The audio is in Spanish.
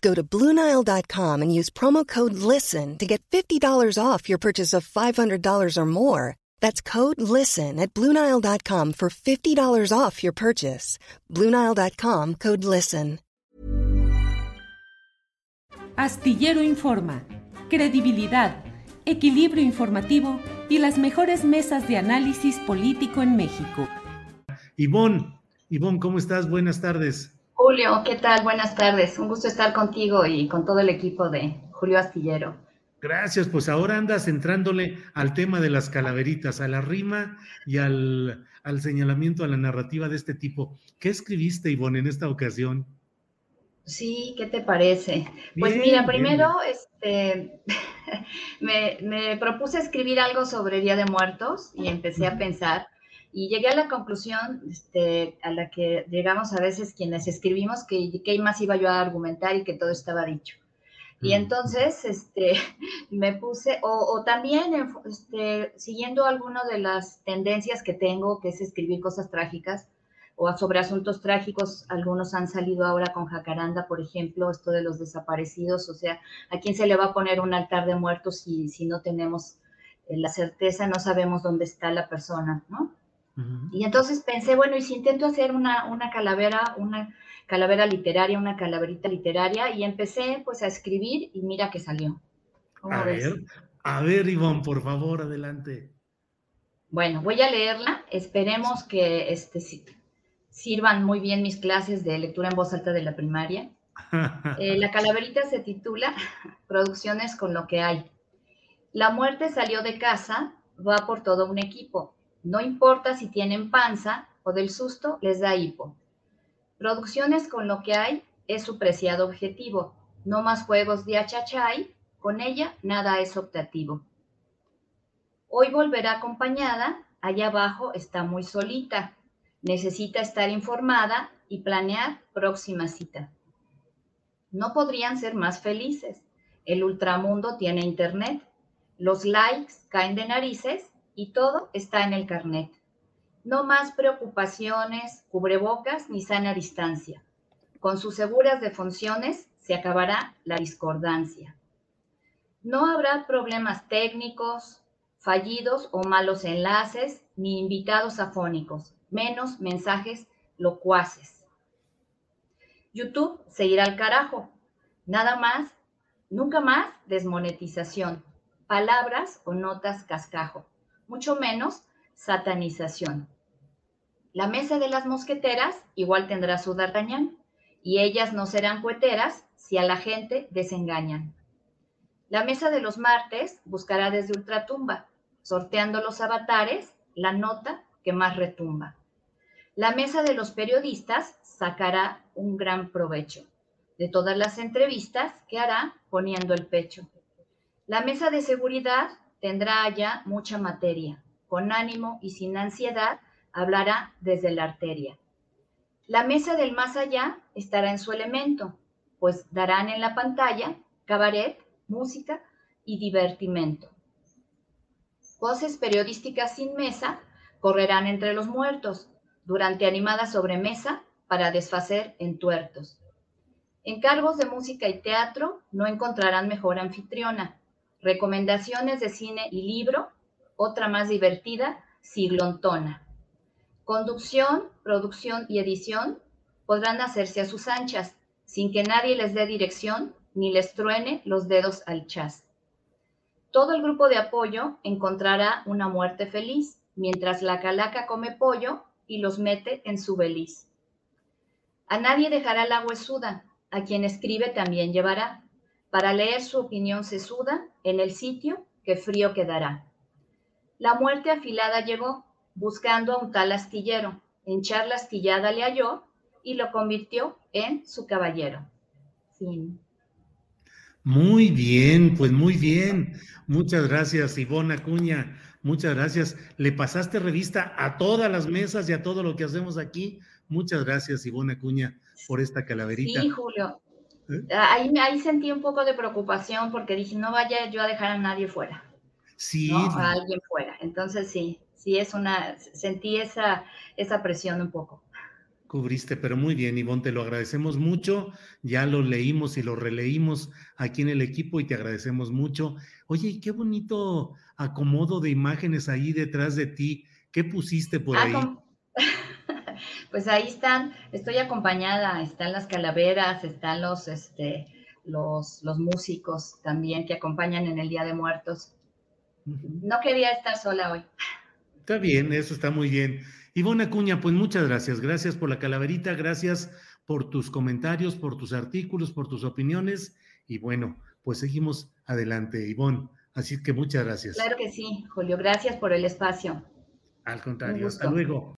Go to Bluenile.com and use promo code LISTEN to get $50 off your purchase of $500 or more. That's code LISTEN at Bluenile.com for $50 off your purchase. Bluenile.com code LISTEN. Astillero Informa, credibilidad, equilibrio informativo y las mejores mesas de análisis político en México. Ivonne, Ivonne, ¿cómo estás? Buenas tardes. Julio, ¿qué tal? Buenas tardes. Un gusto estar contigo y con todo el equipo de Julio Astillero. Gracias, pues ahora andas entrándole al tema de las calaveritas, a la rima y al, al señalamiento, a la narrativa de este tipo. ¿Qué escribiste, Ivonne, en esta ocasión? Sí, ¿qué te parece? Pues mira, primero este, me, me propuse escribir algo sobre Día de Muertos y empecé a pensar y llegué a la conclusión este, a la que llegamos a veces quienes escribimos que qué más iba yo a argumentar y que todo estaba dicho. Y entonces este, me puse, o, también este, siguiendo alguna de las tendencias que tengo, que es escribir cosas trágicas, o sobre asuntos trágicos, algunos han salido ahora con Jacaranda, por ejemplo, esto de los desaparecidos, o sea, ¿a quién se le va a poner un altar de muertos si, si no tenemos eh, la certeza, no sabemos dónde está la persona, ¿no? Y entonces pensé, bueno, y si intento hacer una, una calavera, una calavera literaria, una calaverita literaria, y empecé pues a escribir y mira que salió. A ver, a ver, Ivonne, por favor, adelante. Bueno, voy a leerla. Esperemos que este, sirvan muy bien mis clases de lectura en voz alta de la primaria. Eh, la calaverita se titula Producciones con lo que hay. La muerte salió de casa, va por todo un equipo no importa si tienen panza o del susto les da hipo. Producciones con lo que hay es su preciado objetivo. No más juegos de achachay, con ella nada es optativo. Hoy volverá acompañada, allá abajo está muy solita. Necesita estar informada y planear próxima cita. No podrían ser más felices. El ultramundo tiene internet. Los likes caen de narices y todo está en el carnet. No más preocupaciones, cubrebocas ni sana distancia. Con sus seguras defunciones se acabará la discordancia. No habrá problemas técnicos, fallidos o malos enlaces, ni invitados afónicos, menos mensajes locuaces. YouTube se irá al carajo. Nada más, nunca más desmonetización. Palabras o notas cascajo mucho menos satanización. La mesa de las mosqueteras igual tendrá su d'Artagnan, y ellas no serán cueteras si a la gente desengañan. La mesa de los martes buscará desde ultratumba, sorteando los avatares, la nota que más retumba. La mesa de los periodistas sacará un gran provecho de todas las entrevistas que hará poniendo el pecho. La mesa de seguridad tendrá allá mucha materia. Con ánimo y sin ansiedad hablará desde la arteria. La mesa del más allá estará en su elemento, pues darán en la pantalla cabaret, música y divertimento. Voces periodísticas sin mesa correrán entre los muertos durante animada sobremesa para desfacer entuertos. Encargos de música y teatro no encontrarán mejor anfitriona recomendaciones de cine y libro otra más divertida, siglontona. Conducción, producción y edición podrán hacerse a sus anchas, sin que nadie les dé dirección ni les truene los dedos al chas. Todo el grupo de apoyo encontrará una muerte feliz, mientras la calaca come pollo y los mete en su beliz. A nadie dejará la huesuda, a quien escribe también llevará, para leer su opinión sesuda en el sitio que frío quedará. La muerte afilada llegó, buscando a un tal astillero, en charla astillada le halló y lo convirtió en su caballero. Fin. Muy bien, pues muy bien. Muchas gracias, Ivona Acuña. Muchas gracias. Le pasaste revista a todas las mesas y a todo lo que hacemos aquí. Muchas gracias, Ivona Acuña, por esta calaverita. Sí, Julio. ¿Eh? Ahí, ahí sentí un poco de preocupación porque dije, no vaya yo a dejar a nadie fuera. Sí. A alguien fuera. Entonces sí, sí es una, sentí esa, esa presión un poco cubriste, pero muy bien, Ivonne, te lo agradecemos mucho. Ya lo leímos y lo releímos aquí en el equipo y te agradecemos mucho. Oye, qué bonito acomodo de imágenes ahí detrás de ti. ¿Qué pusiste por ah, ahí? Pues ahí están, estoy acompañada, están las calaveras, están los, este, los, los músicos también que acompañan en el Día de Muertos. No quería estar sola hoy. Está bien, eso está muy bien. Ivona Acuña, pues muchas gracias. Gracias por la calaverita, gracias por tus comentarios, por tus artículos, por tus opiniones. Y bueno, pues seguimos adelante, Ivonne. Así que muchas gracias. Claro que sí, Julio. Gracias por el espacio. Al contrario, hasta luego.